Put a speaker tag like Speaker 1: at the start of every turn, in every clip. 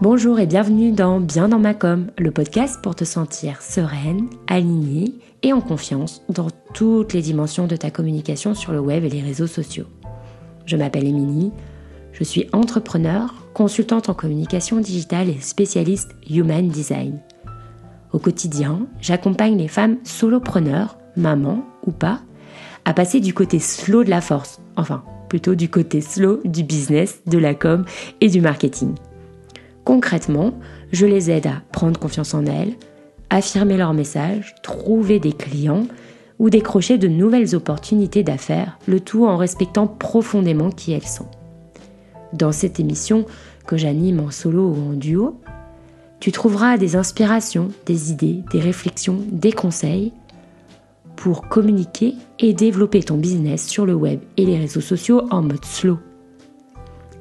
Speaker 1: Bonjour et bienvenue dans Bien dans ma com, le podcast pour te sentir sereine, alignée et en confiance dans toutes les dimensions de ta communication sur le web et les réseaux sociaux. Je m'appelle Émilie, je suis entrepreneur, consultante en communication digitale et spécialiste Human Design. Au quotidien, j'accompagne les femmes solopreneurs, mamans ou pas, à passer du côté slow de la force, enfin plutôt du côté slow du business, de la com et du marketing. Concrètement, je les aide à prendre confiance en elles, affirmer leur message, trouver des clients ou décrocher de nouvelles opportunités d'affaires, le tout en respectant profondément qui elles sont. Dans cette émission que j'anime en solo ou en duo, tu trouveras des inspirations, des idées, des réflexions, des conseils pour communiquer et développer ton business sur le web et les réseaux sociaux en mode slow,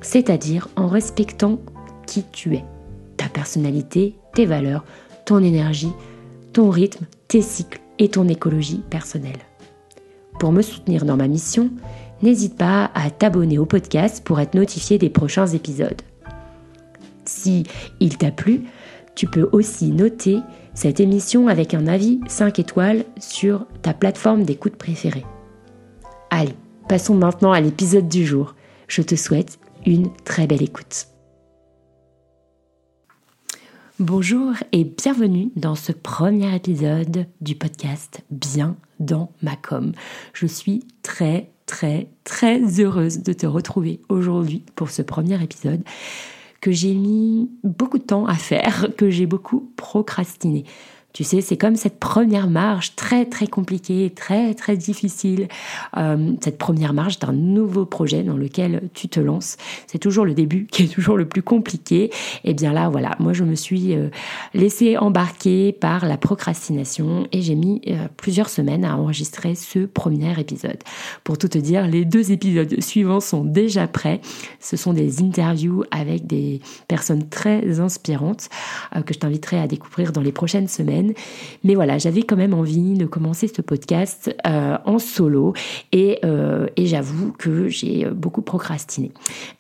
Speaker 1: c'est-à-dire en respectant qui tu es, ta personnalité, tes valeurs, ton énergie, ton rythme, tes cycles et ton écologie personnelle. Pour me soutenir dans ma mission, n'hésite pas à t'abonner au podcast pour être notifié des prochains épisodes. Si il t'a plu, tu peux aussi noter cette émission avec un avis 5 étoiles sur ta plateforme d'écoute préférée. Allez, passons maintenant à l'épisode du jour. Je te souhaite une très belle écoute. Bonjour et bienvenue dans ce premier épisode du podcast Bien dans ma com. Je suis très très très heureuse de te retrouver aujourd'hui pour ce premier épisode que j'ai mis beaucoup de temps à faire, que j'ai beaucoup procrastiné. Tu sais, c'est comme cette première marche très très compliquée, très très difficile, euh, cette première marche d'un nouveau projet dans lequel tu te lances. C'est toujours le début qui est toujours le plus compliqué. Et eh bien là, voilà, moi je me suis euh, laissée embarquer par la procrastination et j'ai mis euh, plusieurs semaines à enregistrer ce premier épisode. Pour tout te dire, les deux épisodes suivants sont déjà prêts. Ce sont des interviews avec des personnes très inspirantes que je t'inviterai à découvrir dans les prochaines semaines. Mais voilà, j'avais quand même envie de commencer ce podcast euh, en solo euh, et, j'avoue que j'ai beaucoup procrastiné.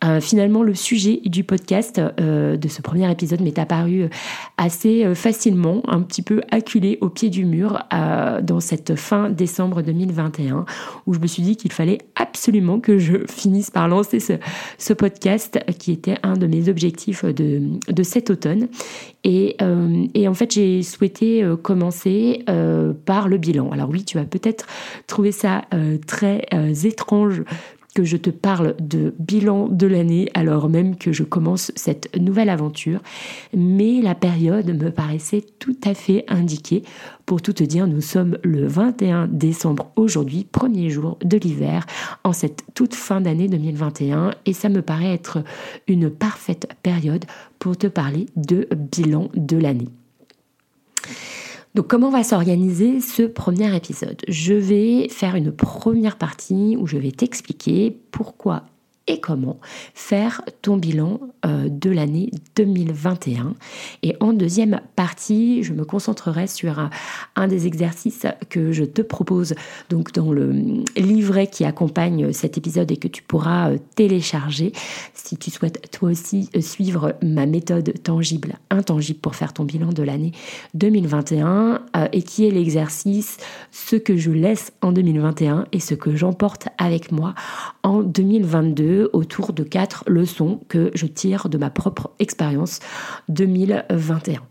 Speaker 1: Euh, finalement, le sujet du podcast de ce premier épisode m'est apparu assez facilement, un petit peu acculé au pied du mur dans cette fin décembre 2021 où je me suis dit qu'il fallait absolument que je finisse par lancer ce, podcast qui était un de mes objectifs de, de cet automne. Et, et en fait, j'ai souhaité euh, commencer euh, par le bilan. Alors oui, tu vas peut-être trouver ça euh, très étrange que je te parle de bilan de l'année alors même que je commence cette nouvelle aventure, mais la période me paraissait tout à fait indiquée. Pour tout te dire, nous sommes le 21 décembre aujourd'hui, premier jour de l'hiver, en cette toute fin d'année 2021, et ça me paraît être une parfaite période te parler de bilan de l'année. Donc comment va s'organiser ce premier épisode? Je vais faire une première partie où je vais t'expliquer pourquoi et comment faire ton bilan euh, de l'année 2021. Et en deuxième partie, je me concentrerai sur un, des exercices que je te propose donc dans le livret qui accompagne cet épisode et que tu pourras euh, télécharger si tu souhaites toi aussi euh, suivre ma méthode tangible, intangible pour faire ton bilan de l'année 2021 et qui est l'exercice ce que je laisse en 2021 et ce que j'emporte avec moi en 2022 autour de quatre leçons que je tire de ma propre expérience 2021.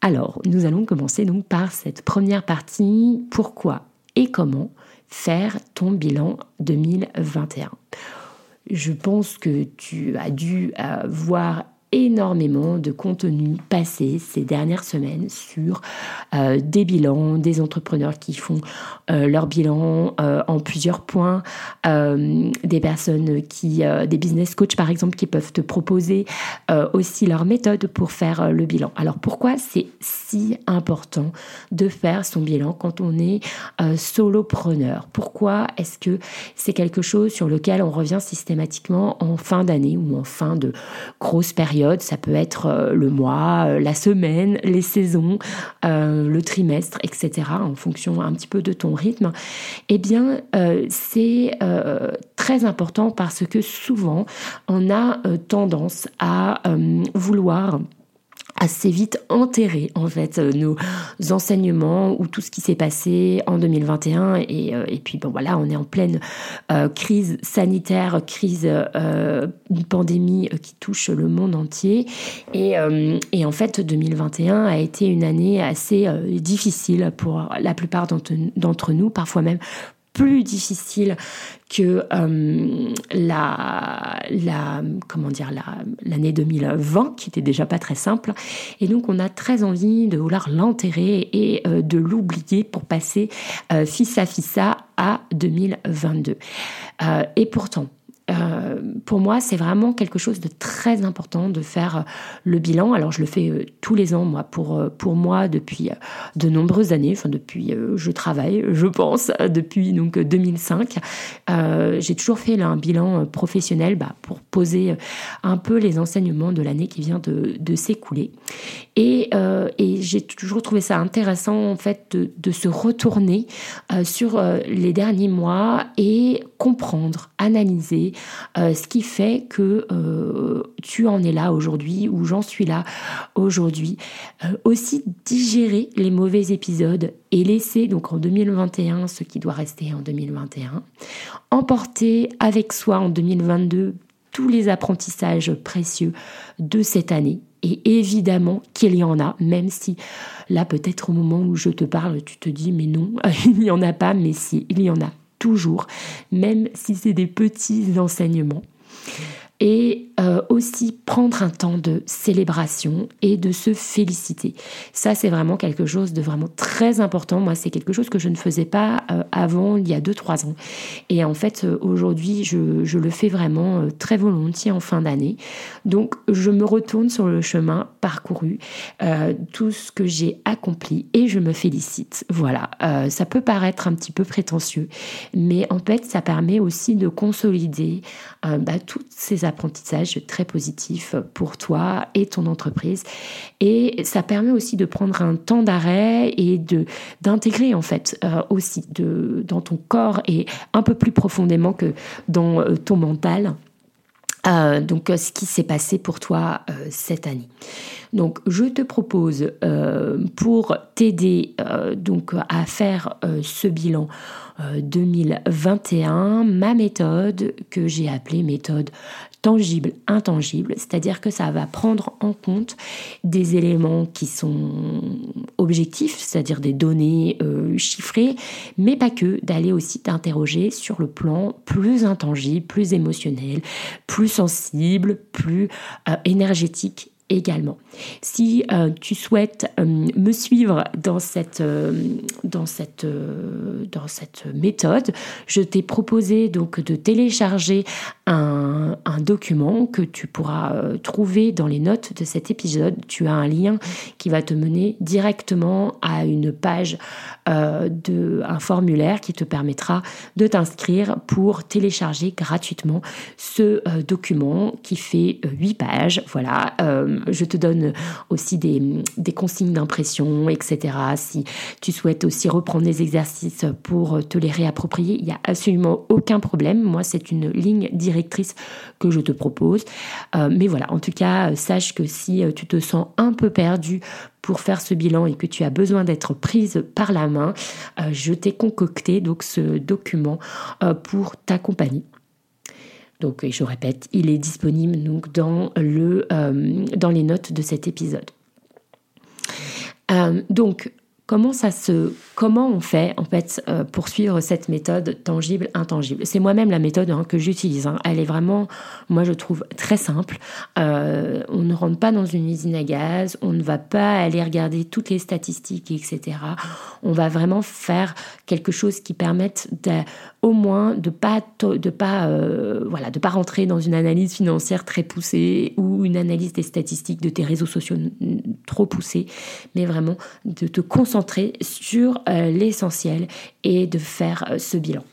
Speaker 1: Alors, nous allons commencer donc par cette première partie, pourquoi et comment faire ton bilan 2021. Je pense que tu as dû euh, voir énormément de contenu passé ces dernières semaines sur euh, des bilans, des entrepreneurs qui font euh, leur bilan euh, en plusieurs points, des personnes qui, des business coachs par exemple, qui peuvent te proposer aussi leur méthode pour faire le bilan. Alors pourquoi c'est si important de faire son bilan quand on est solopreneur? Pourquoi est-ce que c'est quelque chose sur lequel on revient systématiquement en fin d'année ou en fin de grosse période? Ça peut être le mois, la semaine, les saisons, le trimestre, etc., en fonction un petit peu de ton rythme, eh bien, c'est très important parce que souvent, on a tendance à vouloir assez vite enterrer en fait euh, nos enseignements ou tout ce qui s'est passé en 2021 et, euh, et, puis bon voilà on est en pleine euh, crise sanitaire crise une pandémie qui touche le monde entier. Et, et, en fait 2021 a été une année assez difficile pour la plupart d'entre nous parfois même plus difficile que euh, la, comment dire, l'année 2020, qui était déjà pas très simple. Et donc, on a très envie de vouloir l'enterrer et euh, de l'oublier pour passer euh, fissa fissa à 2022. et pourtant, euh, pour moi, c'est vraiment quelque chose de très important de faire euh, le bilan. Alors, je le fais euh, tous les ans, moi, pour, pour moi, depuis de nombreuses années. Enfin, depuis, je travaille, je pense, depuis donc 2005. J'ai toujours fait un bilan professionnel bah, pour poser un peu les enseignements de l'année qui vient de, s'écouler. Et, et j'ai toujours trouvé ça intéressant, en fait, de se retourner sur les derniers mois et comprendre, analyser euh, ce qui fait que euh, tu en es là aujourd'hui ou j'en suis là aujourd'hui. Euh, aussi digérer les mauvais épisodes et laisser donc en 2021 ce qui doit rester en 2021. Emporter avec soi en 2022 tous les apprentissages précieux de cette année. Et évidemment qu'il y en a, même si là peut-être au moment où je te parle, tu te dis mais non, il n'y en a pas, mais si, il y en a toujours, même si c'est des petits enseignements et euh, aussi prendre un temps de célébration et de se féliciter. Ça, c'est vraiment quelque chose de vraiment très important. Moi, c'est quelque chose que je ne faisais pas euh, avant, il y a 2-3 ans. Et en fait, euh, aujourd'hui, je, je, le fais vraiment très volontiers en fin d'année. Donc, je me retourne sur le chemin parcouru, tout ce que j'ai accompli et je me félicite. Voilà, ça peut paraître un petit peu prétentieux, mais en fait, ça permet aussi de consolider bah, toutes ces apprentissage très positif pour toi et ton entreprise. Et ça permet aussi de prendre un temps d'arrêt et de d'intégrer en fait euh, aussi de, dans ton corps et un peu plus profondément que dans euh, ton mental. Euh, donc, ce qui s'est passé pour toi cette année. Donc, je te propose pour t'aider donc à faire ce bilan 2021 ma méthode que j'ai appelée méthode tangible, intangible, c'est-à-dire que ça va prendre en compte des éléments qui sont objectifs, c'est-à-dire des données euh, chiffrées, mais pas que, d'aller aussi t'interroger sur le plan plus intangible, plus émotionnel, plus sensible, plus euh, énergétique également. Si euh, tu souhaites euh, me suivre dans cette, euh, dans cette, dans cette méthode, je t'ai proposé donc de télécharger un, un, document que tu pourras trouver dans les notes de cet épisode. Tu as un lien qui va te mener directement à une page de un formulaire qui te permettra de t'inscrire pour télécharger gratuitement ce document qui fait 8 pages. Voilà, je te donne aussi des, consignes d'impression, etc. Si tu souhaites aussi reprendre les exercices pour te les réapproprier, il n'y a absolument aucun problème. Moi, c'est une ligne directrice que je te propose. Euh, mais voilà, en tout cas, sache que si euh, tu te sens un peu perdu pour faire ce bilan et que tu as besoin d'être prise par la main, euh, je t'ai concocté donc ce document pour t'accompagner. Donc, je répète, il est disponible euh, dans les notes de cet épisode. Euh, donc, Comment ça se, comment on fait en fait euh, pour suivre cette méthode tangible intangible? C'est moi-même la méthode hein, que j'utilise. Hein. Elle est vraiment, moi je trouve très simple. Euh, on ne rentre pas dans une usine à gaz, on ne va pas aller regarder toutes les statistiques, etc. On va vraiment faire quelque chose qui permette au moins de pas de pas euh, voilà de pas rentrer dans une analyse financière très poussée ou une analyse des statistiques de tes réseaux sociaux trop poussée, mais vraiment de te concentrer sur euh, l'essentiel et de faire euh, ce bilan.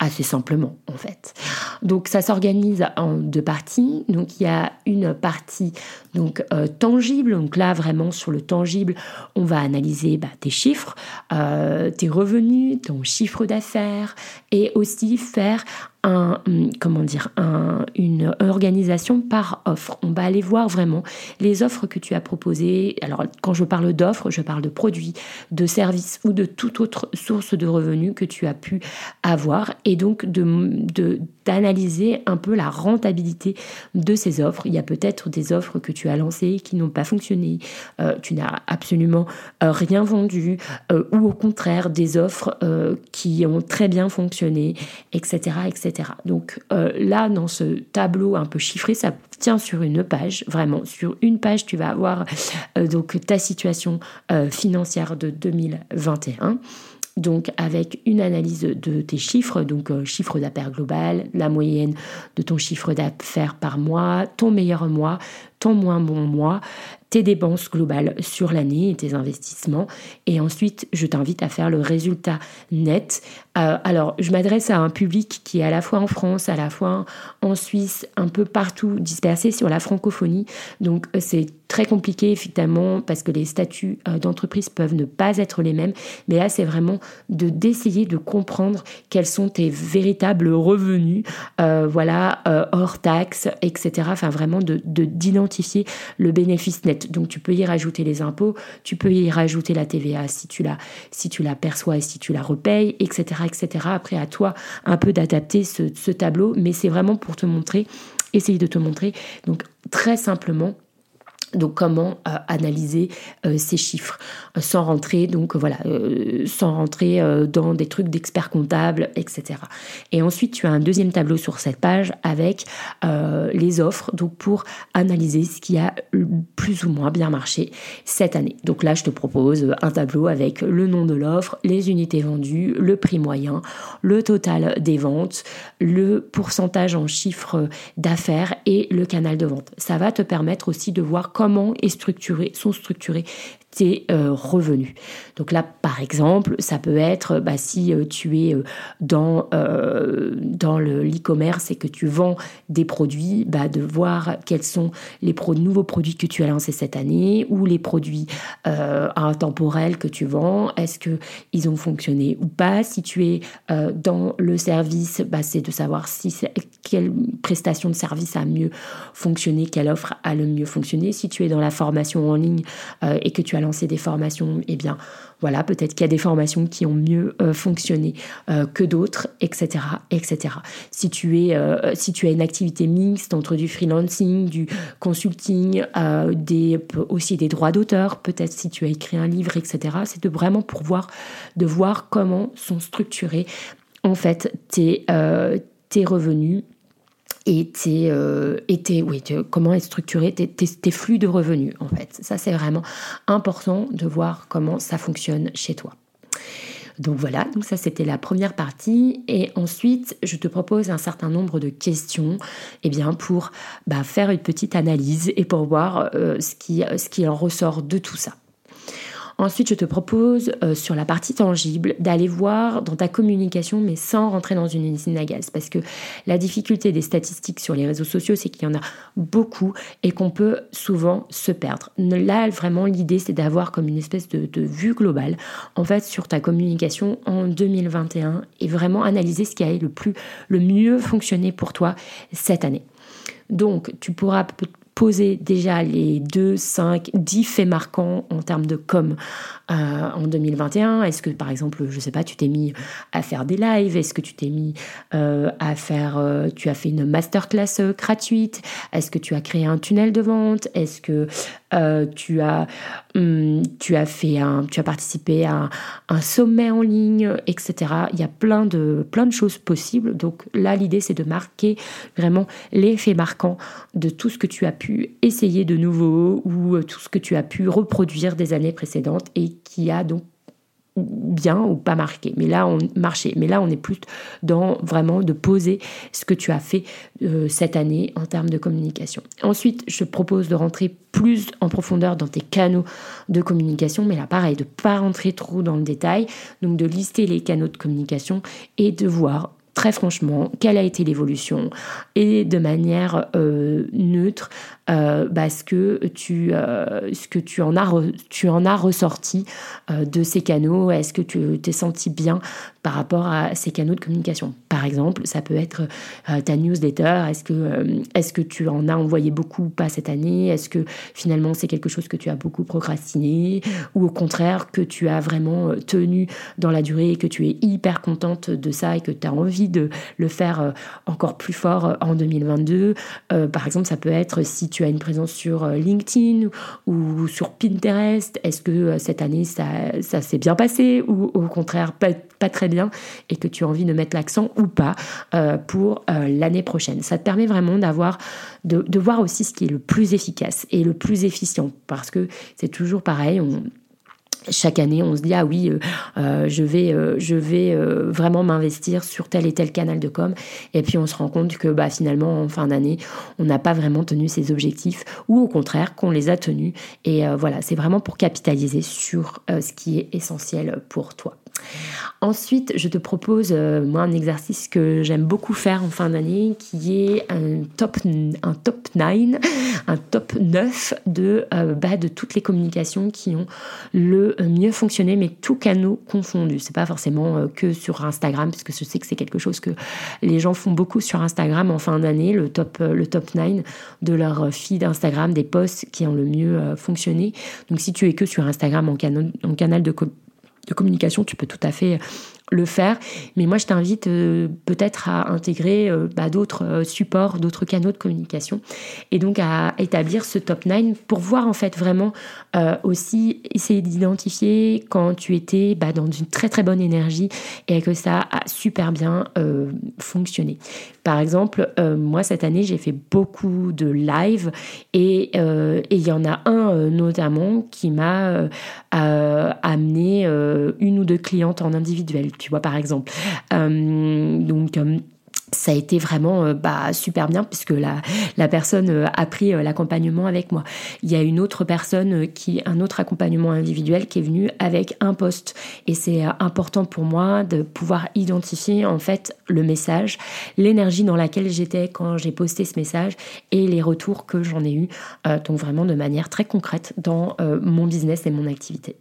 Speaker 1: Assez simplement, en fait. Donc ça s'organise en deux parties. Donc il y a une partie donc euh, tangible. Donc là vraiment sur le tangible, on va analyser bah, tes chiffres, tes revenus, ton chiffre d'affaires et aussi faire un, hum, comment dire, une organisation par offre. On va aller voir vraiment les offres que tu as proposées. Alors, quand je parle d'offres, je parle de produits, de services ou de toute autre source de revenus que tu as pu avoir et donc de, d'analyser un peu la rentabilité de ces offres. Il y a peut-être des offres que tu as lancées qui n'ont pas fonctionné, euh, tu n'as absolument euh, rien vendu, euh, ou au contraire des offres qui ont très bien fonctionné, etc. etc. Donc là, dans ce tableau un peu chiffré, ça tient sur une page, vraiment, sur une page, tu vas avoir donc ta situation financière de 2021 donc avec une analyse de tes chiffres, donc euh, chiffre d'affaires global, la moyenne de ton chiffre d'affaires par mois, ton meilleur mois, ton moins bon mois, tes dépenses globales sur l'année et tes investissements. Et ensuite, je t'invite à faire le résultat net. Euh, alors, je m'adresse à un public qui est à la fois en France, à la fois en Suisse, un peu partout dispersé sur la francophonie. Donc, euh, c'est très compliqué, effectivement, parce que les statuts euh, d'entreprise peuvent ne pas être les mêmes. Mais là, c'est vraiment de d'essayer de comprendre quels sont tes véritables revenus, voilà, hors taxes, etc. Enfin, vraiment de d'identifier le bénéfice net donc tu peux y rajouter les impôts, tu peux y rajouter la TVA si tu la, perçois et si tu la repayes, etc. etc. Après, à toi un peu d'adapter ce tableau, mais c'est vraiment pour te montrer, essayer de te montrer, donc très simplement, donc comment euh, analyser euh, ces chiffres? Euh, sans rentrer donc voilà sans rentrer dans des trucs d'experts comptables etc. Et ensuite tu as un deuxième tableau sur cette page avec les offres donc pour analyser ce qui a plus ou moins bien marché cette année. Donc là je te propose un tableau avec le nom de l'offre, les unités vendues, le prix moyen, le total des ventes, le pourcentage en chiffre d'affaires et le canal de vente. Ça va te permettre aussi de voir comment sont structurés tes euh, revenus. Donc là, par exemple, ça peut être bah, si euh, tu es euh, dans, dans l'e-commerce et que tu vends des produits, bah, de voir quels sont les nouveaux produits que tu as lancés cette année ou les produits intemporels que tu vends. Est-ce qu'ils ont fonctionné ou pas? Si tu es dans le service, bah, c'est de savoir si quelle prestation de service a mieux fonctionné, quelle offre a le mieux fonctionné. Si tu es dans la formation en ligne et que tu as lancé des formations, eh bien voilà, peut-être qu'il y a des formations qui ont mieux euh, fonctionné euh, que d'autres, etc., etc. Si tu es, euh, si tu as une activité mixte entre du freelancing, du consulting, des, aussi des droits d'auteur, peut-être si tu as écrit un livre, etc. C'est de vraiment pour voir, de voir comment sont structurés en fait tes, tes revenus et, euh, oui, comment est structuré tes, flux de revenus en fait. Ça c'est vraiment important de voir comment ça fonctionne chez toi. Donc voilà, donc ça c'était la première partie et ensuite je te propose un certain nombre de questions eh bien, pour bah, faire une petite analyse et pour voir euh, ce, qui, ce qui en ressort de tout ça. Ensuite, je te propose euh, sur la partie tangible d'aller voir dans ta communication, mais sans rentrer dans une usine à gaz. Parce que la difficulté des statistiques sur les réseaux sociaux, c'est qu'il y en a beaucoup et qu'on peut souvent se perdre. Là, vraiment, l'idée, c'est d'avoir comme une espèce de, vue globale, en fait, sur ta communication en 2021 et vraiment analyser ce qui a le plus, le mieux fonctionné pour toi cette année. Donc, tu pourras poser déjà les 2, 5, 10 faits marquants en termes de com euh, en 2021 Est-ce que, par exemple, je sais pas, tu t'es mis à faire des lives? Est-ce que tu t'es mis euh, à faire, euh, tu as fait une masterclass gratuite? Est-ce que tu as créé un tunnel de vente? Est-ce que tu as, hum, tu as fait un, tu as participé à un, sommet en ligne, etc. Il y a plein de, plein de choses possibles. Donc là, l'idée, c'est de marquer vraiment les faits marquants de tout ce que tu as pu essayer de nouveau ou euh, tout ce que tu as pu reproduire des années précédentes et qui a donc bien ou pas marqué. Mais là, on marchait. Mais là, on est plus dans vraiment de poser ce que tu as fait euh, cette année en termes de communication. Ensuite, je propose de rentrer plus en profondeur dans tes canaux de communication. Mais là, pareil, de pas rentrer trop dans le détail. Donc, de lister les canaux de communication et de voir très franchement quelle a été l'évolution et de manière neutre euh, bah, ce, que tu, euh, ce que tu en as, tu en as ressorti euh, de ces canaux. Est-ce que tu t'es senti bien par rapport à ces canaux de communication? Par exemple, ça peut être ta newsletter. Est-ce que, est-ce que tu en as envoyé beaucoup ou pas cette année? Est-ce que finalement c'est quelque chose que tu as beaucoup procrastiné? Ou au contraire que tu as vraiment tenu dans la durée et que tu es hyper contente de ça et que tu as envie de le faire encore plus fort en 2022 Par exemple, ça peut être si tu tu une présence sur euh, LinkedIn ou sur Pinterest Est-ce que euh, cette année, ça, s'est bien passé ou au contraire pas, très bien et que tu as envie de mettre l'accent ou pas euh, pour l'année prochaine? Ça te permet vraiment d'avoir, de, voir aussi ce qui est le plus efficace et le plus efficient parce que c'est toujours pareil. Chaque année, on se dit ah oui, euh, euh, je vais, euh, je vais vraiment m'investir sur tel et tel canal de com. Et puis on se rend compte que bah finalement en fin d'année, on n'a pas vraiment tenu ces objectifs, ou au contraire qu'on les a tenus. Et voilà, c'est vraiment pour capitaliser sur ce qui est essentiel pour toi. Ensuite, je te propose euh, moi un exercice que j'aime beaucoup faire en fin d'année, qui est un top un top 9, un top 9 de euh, bah, de toutes les communications qui ont le mieux fonctionné, mais tous canaux confondus. C'est pas forcément euh, que sur Instagram, puisque je sais que c'est quelque chose que les gens font beaucoup sur Instagram en fin d'année, le top le top 9 de leur feed Instagram, des posts qui ont le mieux fonctionné. Donc si tu es que sur Instagram en canal, en canal de de communication, tu peux tout à fait le faire. Mais moi, je t'invite euh, peut-être à intégrer euh, bah, d'autres euh, supports, d'autres canaux de communication, et donc à établir ce top 9 pour voir en fait vraiment aussi essayer d'identifier quand tu étais bah, dans une très très bonne énergie et que ça a super bien fonctionné. Par exemple, moi cette année, j'ai fait beaucoup de live et il y en a un notamment qui m'a amené une ou deux clientes en individuel tu vois, par exemple. Euh, donc, euh, ça a été vraiment euh, bah, super bien puisque la, personne a pris l'accompagnement avec moi. Il y a une autre personne qui, un autre accompagnement individuel qui est venu avec un poste et c'est important pour moi de pouvoir identifier en fait le message, l'énergie dans laquelle j'étais quand j'ai posté ce message et les retours que j'en ai eu, donc vraiment de manière très concrète dans mon business et mon activité.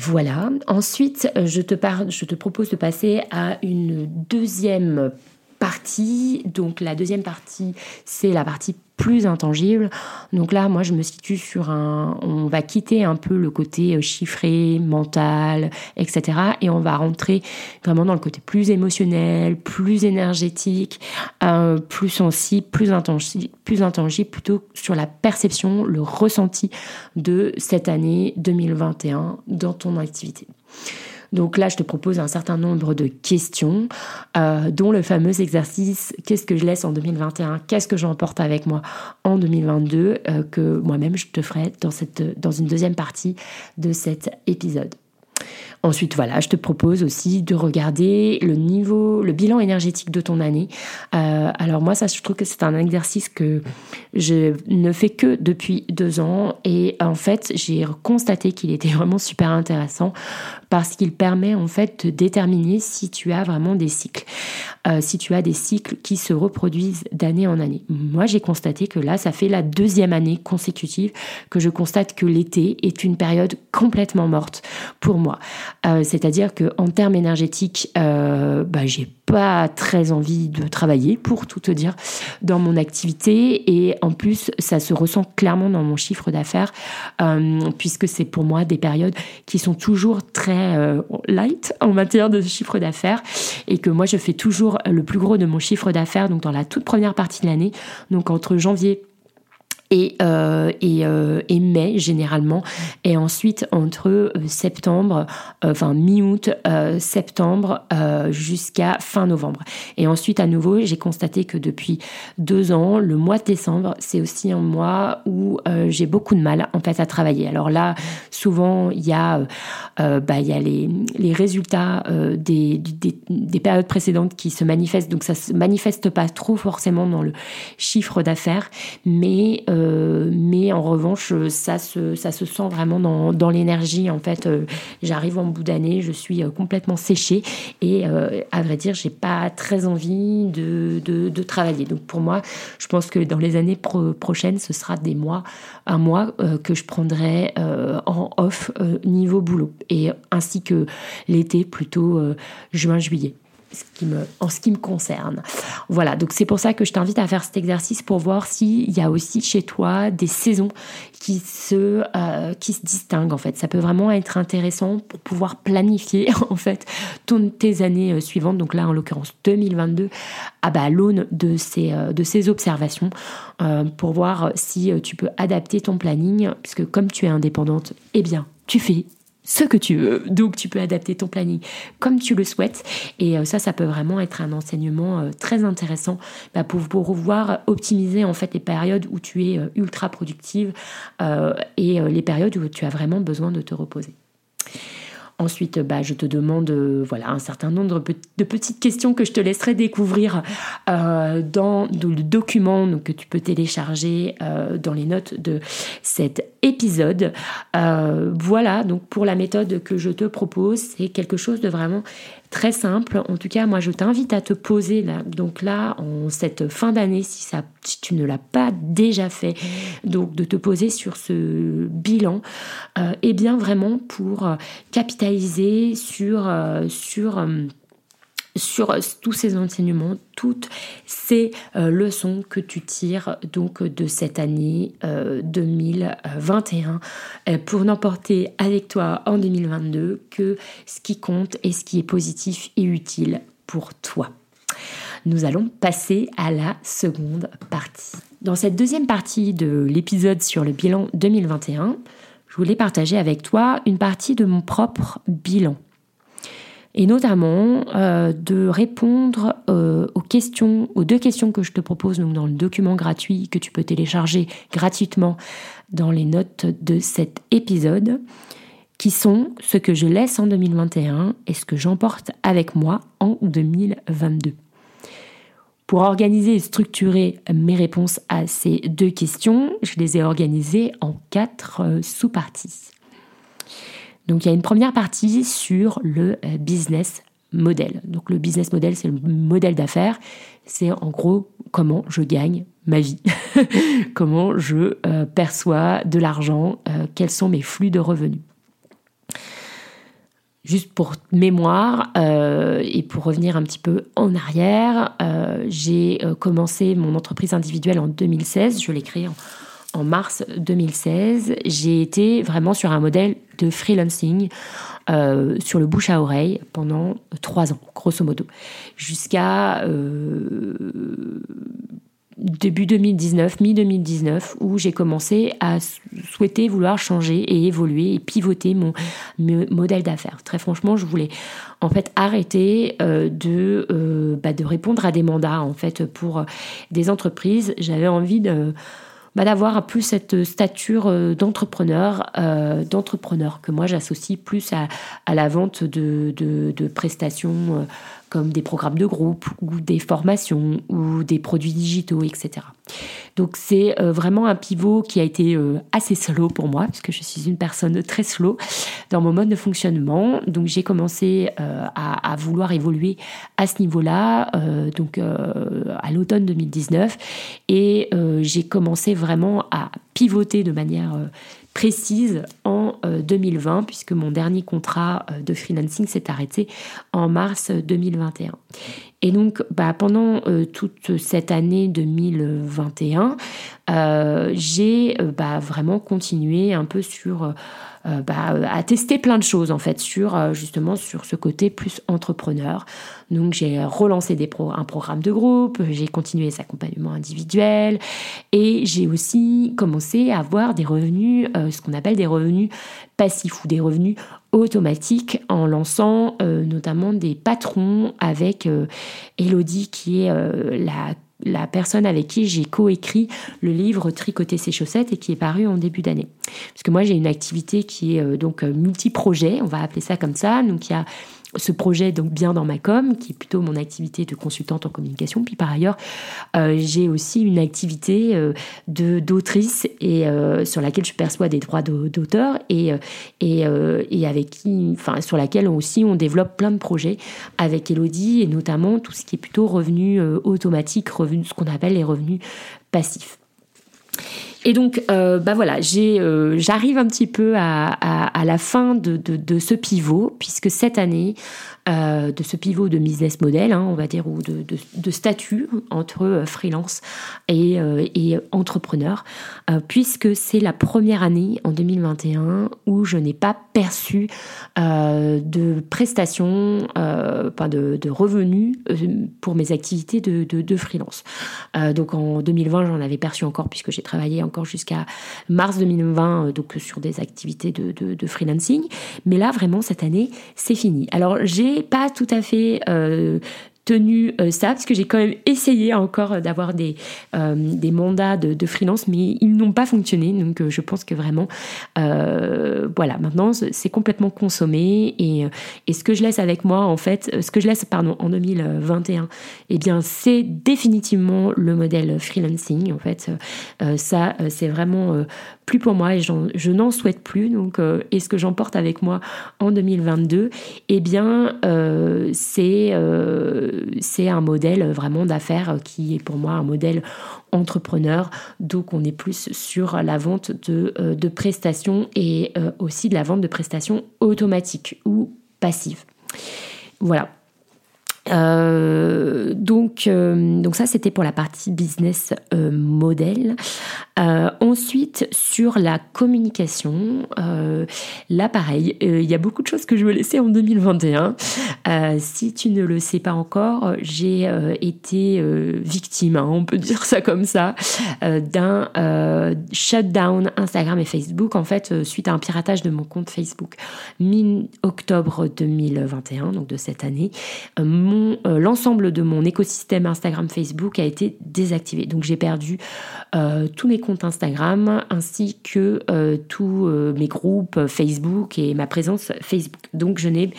Speaker 1: Voilà. Ensuite, euh, je te, je te propose de passer à une deuxième partie. Donc la deuxième partie, c'est la partie plus intangible. Donc là, moi, je me situe sur un... On va quitter un peu le côté euh, chiffré, mental, etc. Et on va rentrer vraiment dans le côté plus émotionnel, plus énergétique, euh, plus sensible, plus intangible, plus intangible, plutôt sur la perception, le ressenti de cette année 2021 dans ton activité. Donc là, je te propose un certain nombre de questions, euh, dont le fameux exercice qu'est-ce que je laisse en 2021, qu'est-ce que j'emporte avec moi en 2022, euh, que moi-même je te ferai dans, une deuxième partie de cet épisode. Ensuite, voilà, je te propose aussi de regarder le niveau, le bilan énergétique de ton année. Euh, alors moi, ça, je trouve que c'est un exercice que je ne fais que depuis deux ans et en fait, j'ai constaté qu'il était vraiment super intéressant parce qu'il permet en fait de déterminer si tu as vraiment des cycles, euh, si tu as des cycles qui se reproduisent d'année en année. Moi, j'ai constaté que là, ça fait la deuxième année consécutive que je constate que l'été est une période complètement morte pour moi. Euh, c'est-à-dire que en termes énergétiques, euh, bah, j'ai pas très envie de travailler, pour tout te dire, dans mon activité. Et en plus, ça se ressent clairement dans mon chiffre d'affaires, euh, puisque c'est pour moi des périodes qui sont toujours très euh, light en matière de chiffre d'affaires. Et que moi, je fais toujours le plus gros de mon chiffre d'affaires, donc dans la toute première partie de l'année, donc entre janvier et, euh, et, euh, et, mai généralement. Et ensuite, entre euh, septembre, euh, enfin mi-août, euh, septembre jusqu'à fin novembre. Et ensuite, à nouveau, j'ai constaté que depuis deux ans, le mois de décembre, c'est aussi un mois où j'ai beaucoup de mal en fait à travailler. Alors là, souvent, il y a, bah, il y a les, les résultats des, des, des périodes précédentes qui se manifestent. Donc ça se manifeste pas trop forcément dans le chiffre d'affaires, mais mais en revanche, ça se, ça se sent vraiment dans, dans l'énergie. En fait, j'arrive en bout d'année, je suis complètement séchée et à vrai dire, j'ai pas très envie de, de, de, travailler. Donc pour moi, je pense que dans les années prochaines, ce sera des mois, un mois que je prendrai en off niveau boulot et ainsi que l'été plutôt juin-juillet en ce qui me concerne. Voilà, donc c'est pour ça que je t'invite à faire cet exercice pour voir s'il y a aussi chez toi des saisons qui se, euh, qui se distinguent en fait. Ça peut vraiment être intéressant pour pouvoir planifier en fait tes années euh, suivantes. Donc là, en l'occurrence 2022, à bah, l'aune de ces, euh, de ces observations pour voir si tu peux adapter ton planning, puisque comme tu es indépendante, eh bien, tu fais ce que tu veux. Donc tu peux adapter ton planning comme tu le souhaites. Et euh, ça, ça peut vraiment être un enseignement euh, très intéressant bah, pour, pouvoir optimiser en fait les périodes où tu es euh, ultra productive et les périodes où tu as vraiment besoin de te reposer. Ensuite, bah, je te demande voilà, un certain nombre de petites questions que je te laisserai découvrir dans le document que tu peux télécharger dans les notes de cet épisode. Euh, voilà, donc pour la méthode que je te propose, c'est quelque chose de vraiment très simple. En tout cas, moi, je t'invite à te poser là, donc là, en cette fin d'année, si, ça, si tu ne l'as pas déjà fait, donc de te poser sur ce bilan, euh, et bien vraiment pour euh, capitaliser sur, sur sur tous ces enseignements, toutes ces euh, leçons que tu tires donc de cette année 2021 euh, euh, pour n'emporter avec toi en 2022 que ce qui compte et ce qui est positif et utile pour toi. Nous allons passer à la seconde partie. Dans cette deuxième partie de l'épisode sur le bilan 2021, je voulais partager avec toi une partie de mon propre bilan et notamment euh, de répondre euh, aux questions, aux deux questions que je te propose donc dans le document gratuit que tu peux télécharger gratuitement dans les notes de cet épisode, qui sont ce que je laisse en 2021 et ce que j'emporte avec moi en 2022. Pour organiser et structurer mes réponses à ces deux questions, je les ai organisées en quatre euh, sous-parties. Donc il y a une première partie sur le euh, business model. Donc le business model, c'est le modèle d'affaires. C'est en gros comment je gagne ma vie, comment je euh, perçois de l'argent, euh, quels sont mes flux de revenus. Juste pour mémoire et pour revenir un petit peu en arrière, j'ai commencé mon entreprise individuelle en 2016. Je l'ai créée en, en mars 2016, j'ai été vraiment sur un modèle de freelancing euh, sur le bouche à oreille pendant trois ans, grosso modo, jusqu'à euh, début 2019, mi-2019, où j'ai commencé à souhaiter vouloir changer et évoluer et pivoter mon, modèle d'affaires. Très franchement, je voulais en fait arrêter euh, de, bah, de répondre à des mandats en fait pour des entreprises. J'avais envie de bah, d'avoir plus cette stature euh, d'entrepreneur, euh, d'entrepreneur que moi j'associe plus à, la vente de, prestations euh, comme des programmes de groupe ou des formations ou des produits digitaux, etc. Donc c'est euh, vraiment un pivot qui a été euh, assez slow pour moi, puisque je suis une personne très slow dans mon mode de fonctionnement. Donc j'ai commencé euh, à, vouloir évoluer à ce niveau-là, donc à l'automne 2019, et j'ai commencé vraiment à pivoter de manière précise en 2020, euh, puisque mon dernier contrat euh, de freelancing s'est arrêté en mars 2021. Et donc, bah, pendant euh, toute cette année 2021, j'ai bah, vraiment continué un peu sur euh, bah, à tester plein de choses en fait sur euh, justement sur ce côté plus entrepreneur. Donc j'ai relancé des un programme de groupe, j'ai continué cet accompagnement individuel et j'ai aussi commencé à avoir des revenus, euh, ce qu'on appelle des revenus passifs ou des revenus automatiques en lançant notamment des patrons avec Elodie qui est la la personne avec qui j'ai coécrit le livre Tricoter ses chaussettes et qui est paru en début d'année. Parce que moi j'ai une activité qui est euh, donc euh, multi-projet, on va appeler ça comme ça. Donc il y a ce projet donc bien dans ma com, qui est plutôt mon activité de consultante en communication. Puis par ailleurs, euh, j'ai aussi une activité euh, d'autrice et euh, sur laquelle je perçois des droits d'auteur et et, et avec qui, enfin sur laquelle aussi on développe plein de projets avec Elodie et notamment tout ce qui est plutôt revenus automatiques, revenus ce qu'on appelle les revenus passifs. Et donc, euh, bah voilà, euh, j'arrive un petit peu à, la fin de, ce pivot, puisque cette année, euh, de ce pivot de business model, hein, on va dire, ou de, statut entre freelance et, et entrepreneur, puisque c'est la première année en 2021 où je n'ai pas perçu de prestations, de, revenus pour mes activités de, freelance. donc en 2020, j'en avais perçu encore puisque j'ai travaillé encore jusqu'à mars 2020, euh, donc sur des activités de, freelancing. Mais là, vraiment, cette année, c'est fini. Alors, j'ai pas tout à fait euh, tenu euh, ça, parce que j'ai quand même essayé encore d'avoir des, euh, des mandats de, freelance, mais ils n'ont pas fonctionné. Donc euh, je pense que vraiment, voilà, maintenant c'est complètement consommé. Et, et, ce que je laisse avec moi, en fait, ce que je laisse, pardon, en 2021, eh bien c'est définitivement le modèle freelancing. En fait, ça, c'est vraiment plus pour moi et je n'en souhaite plus. Donc, et ce que j'emporte avec moi en 2022, eh bien, c'est c'est un modèle vraiment d'affaires qui est pour moi un modèle entrepreneur. Donc on est plus sur la vente de, euh, prestations et euh, aussi de la vente de prestations automatiques ou passives. Voilà. Euh, donc, donc ça c'était pour la partie business model. Euh, ensuite, sur la communication, euh, là pareil, euh, il y a beaucoup de choses que je veux laisser en 2021. si tu ne le sais pas encore, j'ai été victime, hein, on peut dire ça comme ça, d'un shutdown Instagram et Facebook, en fait, suite à un piratage de mon compte Facebook mi-octobre 2021, donc de cette année. mon L'ensemble de mon écosystème Instagram Facebook a été désactivé. Donc j'ai perdu tous mes comptes compte Instagram ainsi que euh, tous euh, mes groupes Facebook et ma présence Facebook. Donc je n'ai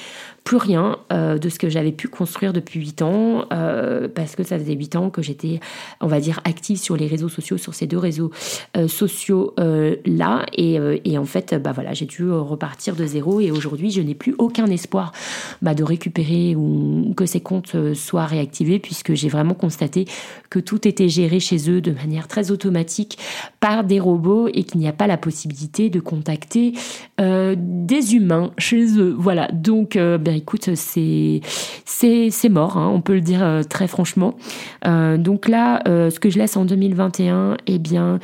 Speaker 1: plus rien euh, de ce que j'avais pu construire depuis 8 ans, euh, parce que ça faisait 8 ans que j'étais, on va dire, active sur les réseaux sociaux, sur ces deux réseaux euh, sociaux-là. Et, et, en fait, bah voilà, j'ai dû repartir de zéro. Et aujourd'hui, je n'ai plus aucun espoir bah, de récupérer ou que ces comptes soient réactivés, puisque j'ai vraiment constaté que tout était géré chez eux de manière très automatique par des robots et qu'il n'y a pas la possibilité de contacter des humains chez eux. Voilà, donc ben, écoute, c'est mort, hein, on peut le dire euh, très franchement. Euh, donc là, euh, ce que je laisse en 2021, eh bien,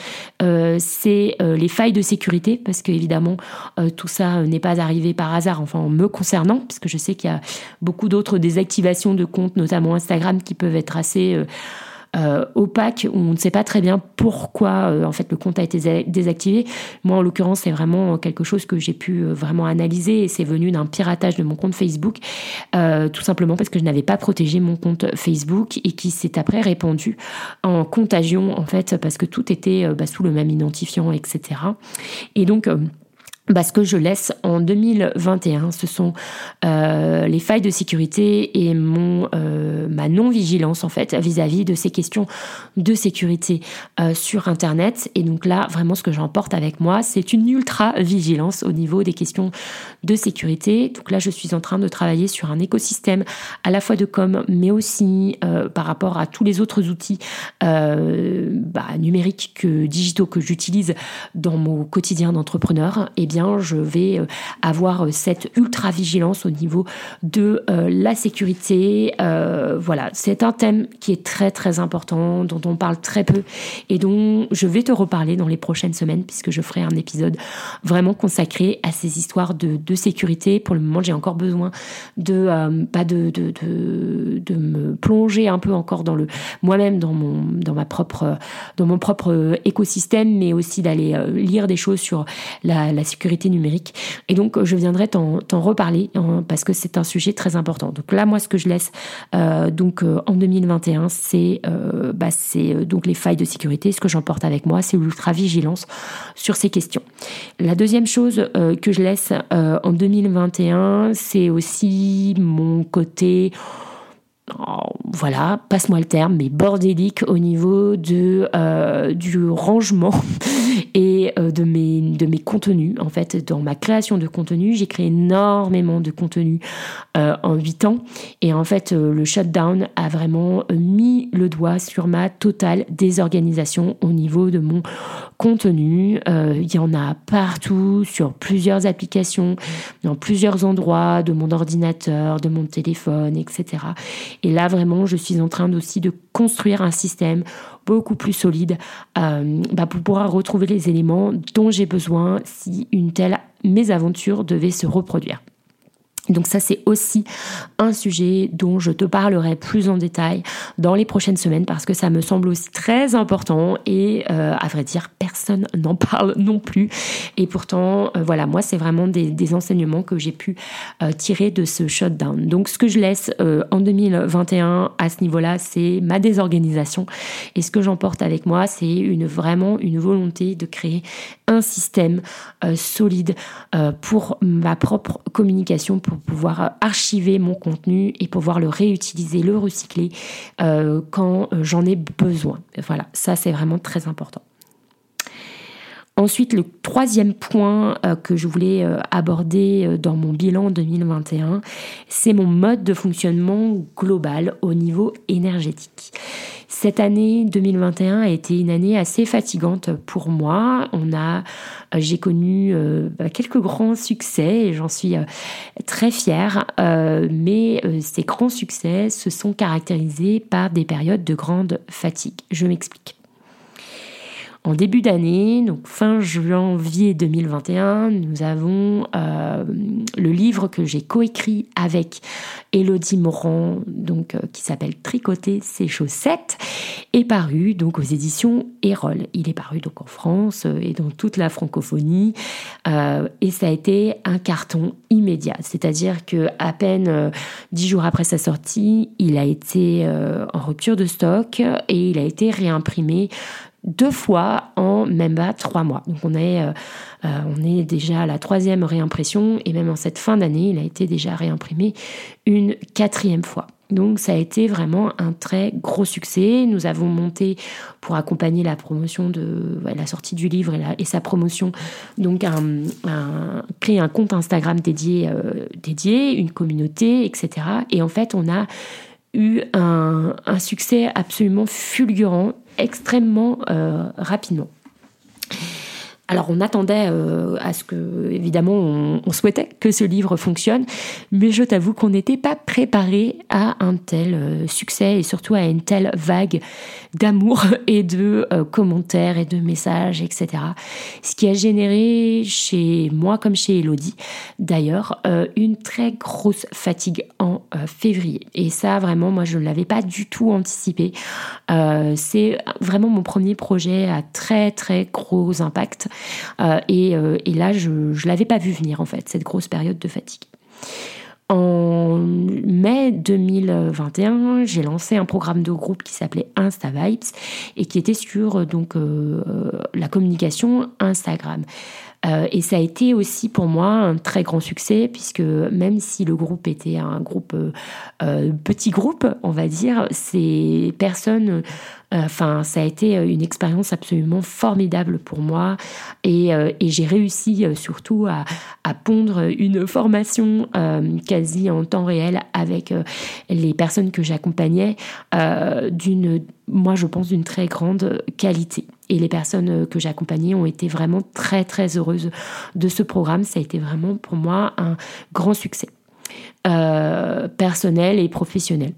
Speaker 1: c'est les failles de sécurité, parce que évidemment, tout ça n'est pas arrivé par hasard, enfin en me concernant, parce que je sais qu'il y a beaucoup d'autres désactivations de comptes, notamment Instagram, qui peuvent être assez euh, opaque où on ne sait pas très bien pourquoi euh, en fait le compte a été désactivé. Moi en l'occurrence c'est vraiment quelque chose que j'ai pu euh, vraiment analyser et c'est venu d'un piratage de mon compte Facebook tout simplement parce que je n'avais pas protégé mon compte Facebook et qui s'est après répandu en contagion en fait parce que tout était bah, sous le même identifiant etc. Et donc bah, ce que je laisse en 2021, ce sont euh, les failles de sécurité et mon euh, ma non vigilance en fait vis-à-vis de ces questions de sécurité euh, sur Internet. Et donc là, vraiment, ce que j'emporte avec moi, c'est une ultra vigilance au niveau des questions de sécurité. Donc là, je suis en train de travailler sur un écosystème à la fois de com, mais aussi par rapport à tous les autres outils bah, numériques que digitaux que j'utilise dans mon quotidien d'entrepreneur. Je vais euh, avoir euh, cette ultra vigilance au niveau de euh, la sécurité. voilà, c'est un thème qui est très très important, dont on parle très peu et dont je vais te reparler dans les prochaines semaines puisque je ferai un épisode vraiment consacré à ces histoires de, sécurité. Pour le moment, j'ai encore besoin de pas de, de, me plonger un peu encore dans le moi-même dans mon dans ma propre dans mon propre écosystème, mais aussi d'aller lire des choses sur la sécurité sécurité numérique. Et donc, je viendrai t'en reparler parce que c'est un sujet très important. Donc là, moi, ce que je laisse donc en 2021, c'est bah, donc les failles de sécurité. Ce que j'emporte avec moi, c'est l'ultra-vigilance sur ces questions. La deuxième chose que je laisse en 2021, c'est aussi mon côté Oh, voilà, passe-moi le terme, mais bordélique au niveau de, euh, du rangement et euh, de, mes, de mes contenus. En fait, dans ma création de contenu, j'ai créé énormément de contenu euh, en 8 ans. Et en fait, le shutdown a vraiment mis le doigt sur ma totale désorganisation au niveau de mon contenu. Il y en a partout, sur plusieurs applications, dans plusieurs endroits de mon ordinateur, de mon téléphone, etc. Et là, vraiment, je suis en train aussi de construire un système beaucoup plus solide euh, bah, pour pouvoir retrouver les éléments dont j'ai besoin si une telle mésaventure devait se reproduire. Donc ça, c'est aussi un sujet dont je te parlerai plus en détail dans les prochaines semaines parce que ça me semble aussi très important et euh, à vrai dire, personne n'en parle non plus. Et pourtant, euh, voilà, moi, c'est vraiment des, enseignements que j'ai pu euh, tirer de ce shutdown. Donc ce que je laisse en 2021 à ce niveau-là, c'est ma désorganisation. Et ce que j'emporte avec moi, c'est une, vraiment une volonté de créer un système solide pour ma propre communication, pour pouvoir archiver mon contenu et pouvoir le réutiliser, le recycler euh, quand euh, j'en ai besoin. Voilà, ça c'est vraiment très important. Ensuite, le troisième point euh, que je voulais aborder dans mon bilan 2021, c'est mon mode de fonctionnement global au niveau énergétique. Cette année 2021 a été une année assez fatigante pour moi. On a, euh, j'ai connu euh, bah, quelques grands succès et j'en suis euh, très fière. mais ces grands succès se sont caractérisés par des périodes de grande fatigue. Je m'explique. En début d'année, donc fin janvier 2021, nous avons euh, le livre que j'ai coécrit avec Elodie Morand, donc euh, qui s'appelle Tricoter ses chaussettes, est paru donc aux éditions Erol. Il est paru donc en France euh, et dans toute la francophonie, et ça a été un carton immédiat. C'est-à-dire que à peine dix jours après sa sortie, il a été en rupture de stock et il a été réimprimé deux fois en même pas trois mois. Donc on est, euh, euh, on est déjà à la troisième réimpression et même en cette fin d'année, il a été déjà réimprimé une quatrième fois. Donc ça a été vraiment un très gros succès. Nous avons monté pour accompagner la promotion de la sortie du livre et, sa promotion, donc un, créé un compte Instagram dédié, euh, dédié, une communauté, etc. Et en fait, on a eu un, un succès absolument fulgurant extrêmement euh, rapidement. Alors on attendait euh, à ce que, évidemment, on, souhaitait que ce livre fonctionne, mais je t'avoue qu'on n'était pas préparé à un tel euh, succès et surtout à une telle vague d'amour et de euh, commentaires et de messages, etc. Ce qui a généré chez moi comme chez Elodie, d'ailleurs, une très grosse fatigue en février. Et ça, vraiment, moi, je ne l'avais pas du tout anticipé. C'est vraiment mon premier projet à très, très gros impact. Euh, euh, et, là, je ne l'avais pas vu venir, en fait, cette grosse période de fatigue. En mai 2021, j'ai lancé un programme de groupe qui s'appelait Insta Vibes et qui était sur donc euh, la communication Instagram. et ça a été aussi pour moi un très grand succès puisque même si le groupe était un groupe petit groupe, on va dire, ces personnes Enfin, ça a été euh, une expérience absolument formidable pour moi et, euh, j'ai réussi euh, surtout à, pondre une formation quasi en temps réel avec les personnes que j'accompagnais d'une, moi je pense, d'une très grande qualité. Et les personnes que j'accompagnais ont été vraiment très très heureuses de ce programme. Ça a été vraiment pour moi un grand succès personnel et professionnel.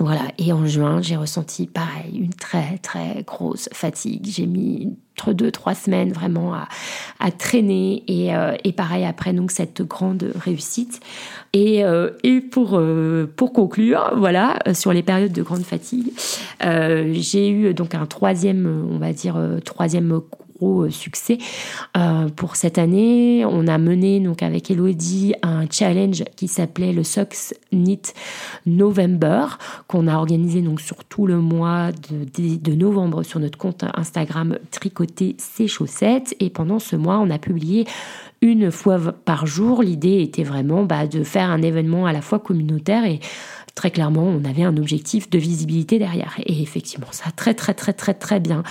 Speaker 1: Voilà, et en juin, j'ai ressenti pareil, une très très grosse fatigue. J'ai mis entre deux, trois semaines vraiment à, traîner et, euh, et, pareil après donc cette grande réussite. Et, euh, et pour, euh, pour conclure, voilà, sur les périodes de grande fatigue, j'ai eu donc un troisième, on va dire, troisième gros succès pour cette année. On a mené donc avec Elodie un challenge qui s'appelait le Socks Knit November qu'on a organisé donc sur tout le mois de, de novembre sur notre compte Instagram Tricoter ses chaussettes et pendant ce mois on a publié une fois par jour. L'idée était vraiment bah, de faire un événement à la fois communautaire et très clairement, on avait un objectif de visibilité derrière. Et effectivement, ça a très très très très très bien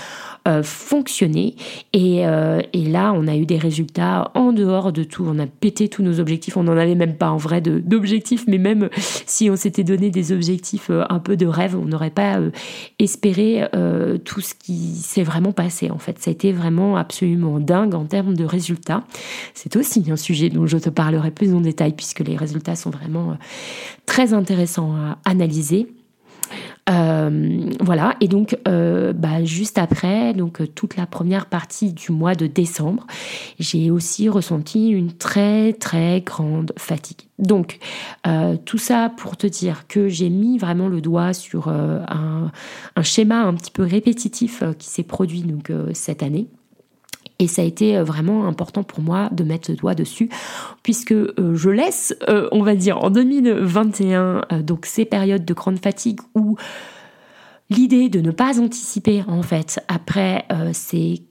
Speaker 1: euh, fonctionné. Et, euh, et, là, on a eu des résultats en dehors de tout. On a pété tous nos objectifs. On n'en avait même pas en vrai d'objectifs, mais même si on s'était donné des objectifs euh, un peu de rêve, on n'aurait pas espéré tout ce qui s'est vraiment passé. En fait, ça a été vraiment absolument dingue en termes de résultats. C'est aussi un sujet dont je te parlerai plus en détail puisque les résultats sont vraiment très intéressants analyser. Euh, voilà, et donc euh, bah, juste après, donc euh, toute la première partie du mois de décembre, j'ai aussi ressenti une très très grande fatigue. Donc tout ça pour te dire que j'ai mis vraiment le doigt sur un, un, schéma un petit peu répétitif qui s'est produit donc cette année. Et ça a été euh, vraiment important pour moi de mettre le doigt dessus, puisque euh, je laisse, euh, on va dire, en 2021, donc ces périodes de grande fatigue où l'idée de ne pas anticiper, en fait, après ces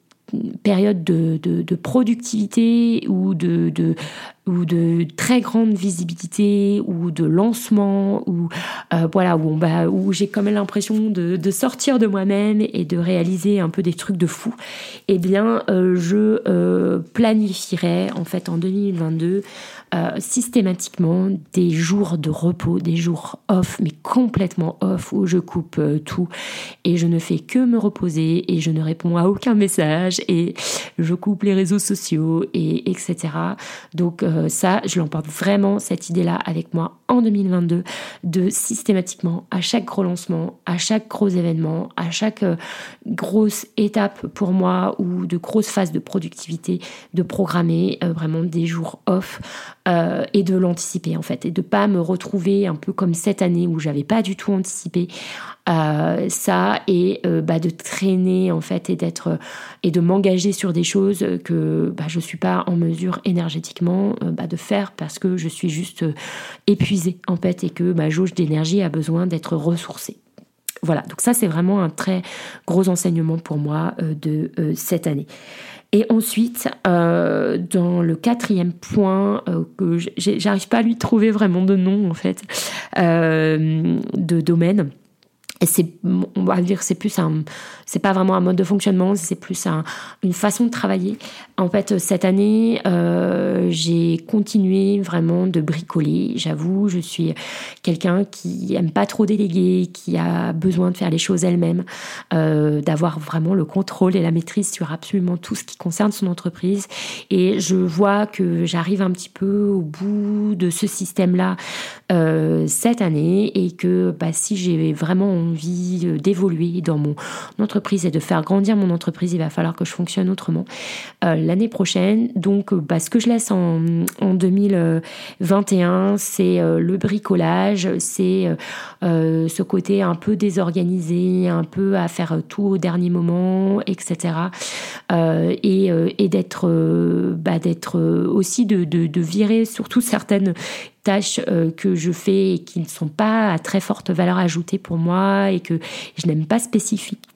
Speaker 1: périodes de, de, productivité ou de, de, ou de très grande visibilité ou de lancement ou euh, voilà où, bah, où j'ai quand même l'impression de, sortir de moi-même et de réaliser un peu des trucs de fou eh bien euh, je euh, planifierai en fait en 2022 systématiquement des jours de repos des jours off mais complètement off où je coupe tout et je ne fais que me reposer et je ne réponds à aucun message et je coupe les réseaux sociaux et etc donc ça, je l'emporte vraiment, cette idée-là, avec moi en 2022, de systématiquement, à chaque gros lancement, à chaque gros événement, à chaque euh, grosse étape pour moi ou de grosse phase de productivité, de programmer euh, vraiment des jours off et de l'anticiper en fait, et de pas me retrouver un peu comme cette année où j'avais pas du tout anticipé ça et bah, de traîner en fait et d'être et de m'engager sur des choses que bah, je suis pas en mesure énergétiquement bah, de faire parce que je suis juste euh, en fait et que ma jauge d'énergie a besoin d'être ressourcée. Voilà, donc ça c'est vraiment un très gros enseignement pour moi euh, de euh, cette année. Et ensuite, dans le quatrième point, que j'arrive pas à lui trouver vraiment de nom en fait, de domaine, c'est on va dire c'est plus un c'est pas vraiment un mode de fonctionnement c'est plus un, une façon de travailler. En fait cette année euh, j'ai continué vraiment de bricoler. J'avoue je suis quelqu'un qui aime pas trop déléguer qui a besoin de faire les choses elle-même euh, d'avoir vraiment le contrôle et la maîtrise sur absolument tout ce qui concerne son entreprise. Et je vois que j'arrive un petit peu au bout de ce système là euh, cette année et que bah, si j'ai vraiment envie euh, d'évoluer dans mon entreprise et de faire grandir mon entreprise, il va falloir que je fonctionne autrement euh, l'année prochaine. Donc bah, ce que je laisse en, en 2021, c'est le bricolage, c'est ce côté un peu désorganisé, un peu à faire tout au dernier moment, etc. et, d'être bah, d'être aussi de virer surtout certaines tâches euh, que je fais et qui ne sont pas à très forte valeur ajoutée pour moi et que je n'aime pas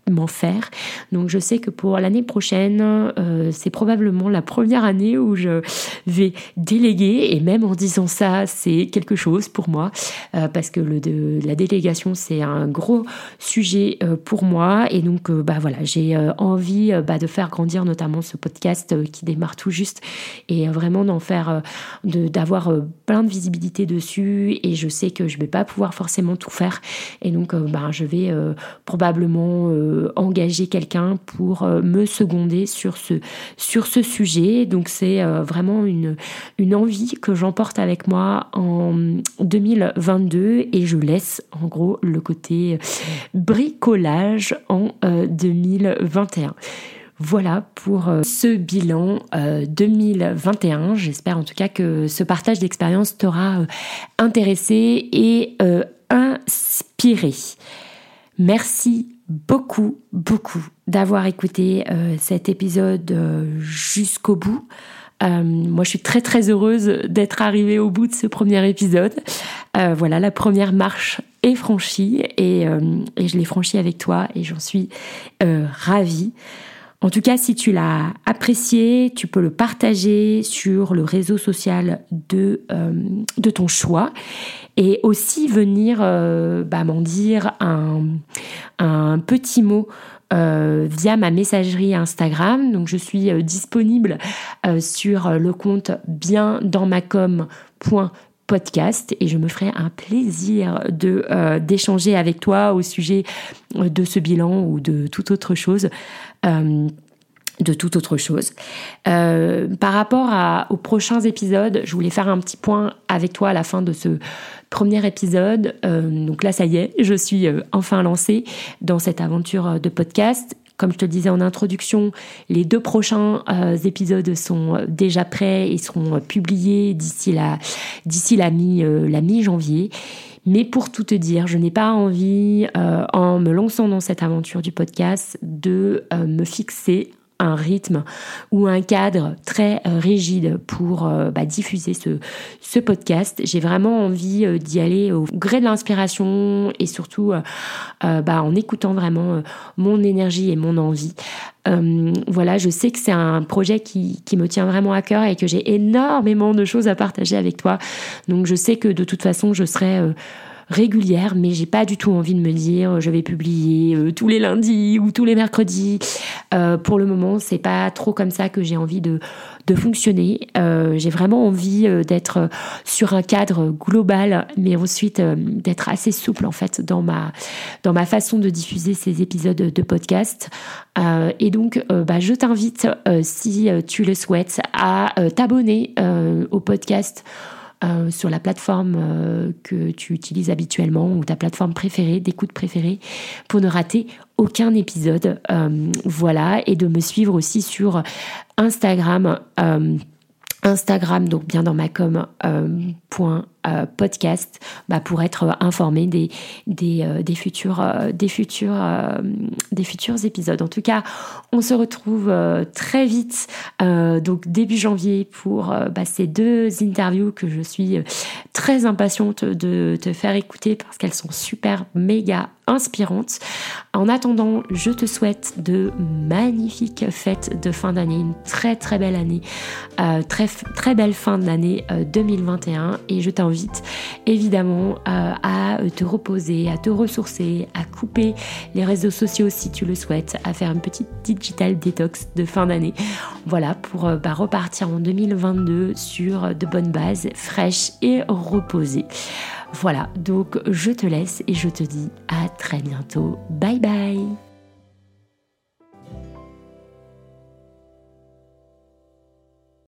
Speaker 1: spécifiquement faire. Donc je sais que pour l'année prochaine, euh, c'est probablement la première année où je vais déléguer. Et même en disant ça, c'est quelque chose pour moi euh, parce que la délégation c'est un gros sujet pour moi. Et donc bah voilà, j'ai envie bah, de faire grandir notamment ce podcast qui démarre tout juste et vraiment d'en faire, d'avoir plein de visibilité dessus. Et je sais que je vais pas pouvoir forcément tout faire. Et donc euh, ben, je vais euh, probablement euh, engager quelqu'un pour me seconder sur ce, sur ce sujet. Donc c'est vraiment une, une envie que j'emporte avec moi en 2022 et je laisse en gros le côté bricolage en 2021. Voilà pour euh, ce bilan 2021. Euh, J'espère en tout cas que ce partage d'expérience t'aura euh, intéressé et inspiré. Merci beaucoup, beaucoup d'avoir écouté euh, cet épisode euh, jusqu'au bout. Euh, moi, je suis très très heureuse d'être arrivée au bout de ce premier épisode. voilà, la première marche est franchie et, et je l'ai franchie avec toi et j'en suis ravie. En tout cas, si tu l'as apprécié, tu peux le partager sur le réseau social de, de ton choix et aussi venir euh, bah, m'en dire un, un, petit mot euh, via ma messagerie Instagram. Donc je suis euh, disponible sur le compte bien dans ma podcast et je me ferai un plaisir de d'échanger avec toi au sujet de ce bilan ou de toute autre chose de toute autre chose. par rapport aux prochains épisodes, je voulais faire un petit point avec toi à la fin de ce premier épisode. Euh, donc là, ça y est, je suis euh, enfin lancée dans cette aventure euh, de podcast. Comme je te le disais en introduction, les deux prochains épisodes sont déjà prêts et seront publiés d'ici la, d'ici la mi, la mi-janvier. Mais pour tout te dire, je n'ai pas envie, en me lançant dans cette aventure du podcast, de me fixer un rythme ou un cadre très euh, rigide pour euh, bah, diffuser ce, ce podcast. J'ai vraiment envie euh, d'y aller au gré de l'inspiration et surtout bah, en écoutant vraiment mon énergie et mon envie. voilà, je sais que c'est un projet qui, qui, me tient vraiment à cœur et que j'ai énormément de choses à partager avec toi. Donc je sais que de toute façon, je serai régulière, mais j'ai pas du tout envie de me dire je vais publier euh, tous les lundis ou tous les mercredis. Euh, pour le moment, c'est pas trop comme ça que j'ai envie de, de fonctionner. Euh, j'ai vraiment envie d'être sur un cadre global, mais ensuite d'être assez souple en fait dans ma dans ma façon de diffuser ces épisodes de podcast. et donc, bah, je t'invite, si tu le souhaites, à t'abonner au podcast euh, sur la plateforme euh, que tu utilises habituellement ou ta plateforme préférée, d'écoute préférée, pour ne rater aucun épisode. Euh, voilà, et de me suivre aussi sur Instagram. Instagram, donc bien dans ma com, podcast, bah, pour être informé des, des, futurs, des, futurs, des futurs épisodes. En tout cas, on se retrouve très vite, donc début janvier, pour bah, ces deux interviews que je suis très impatiente de te faire écouter parce qu'elles sont super méga inspirantes. En attendant, je te souhaite de magnifiques fêtes de fin d'année, une très très belle année, euh, très très belle fin d'année 2021 euh, et je t'invite évidemment euh, à te reposer, à te ressourcer, à couper les réseaux sociaux si tu le souhaites, à faire une petite digital détox de fin d'année. Voilà pour bah, repartir en 2022 sur de bonnes bases fraîches et reposées. Voilà, donc je te laisse et je te dis à très bientôt. Bye bye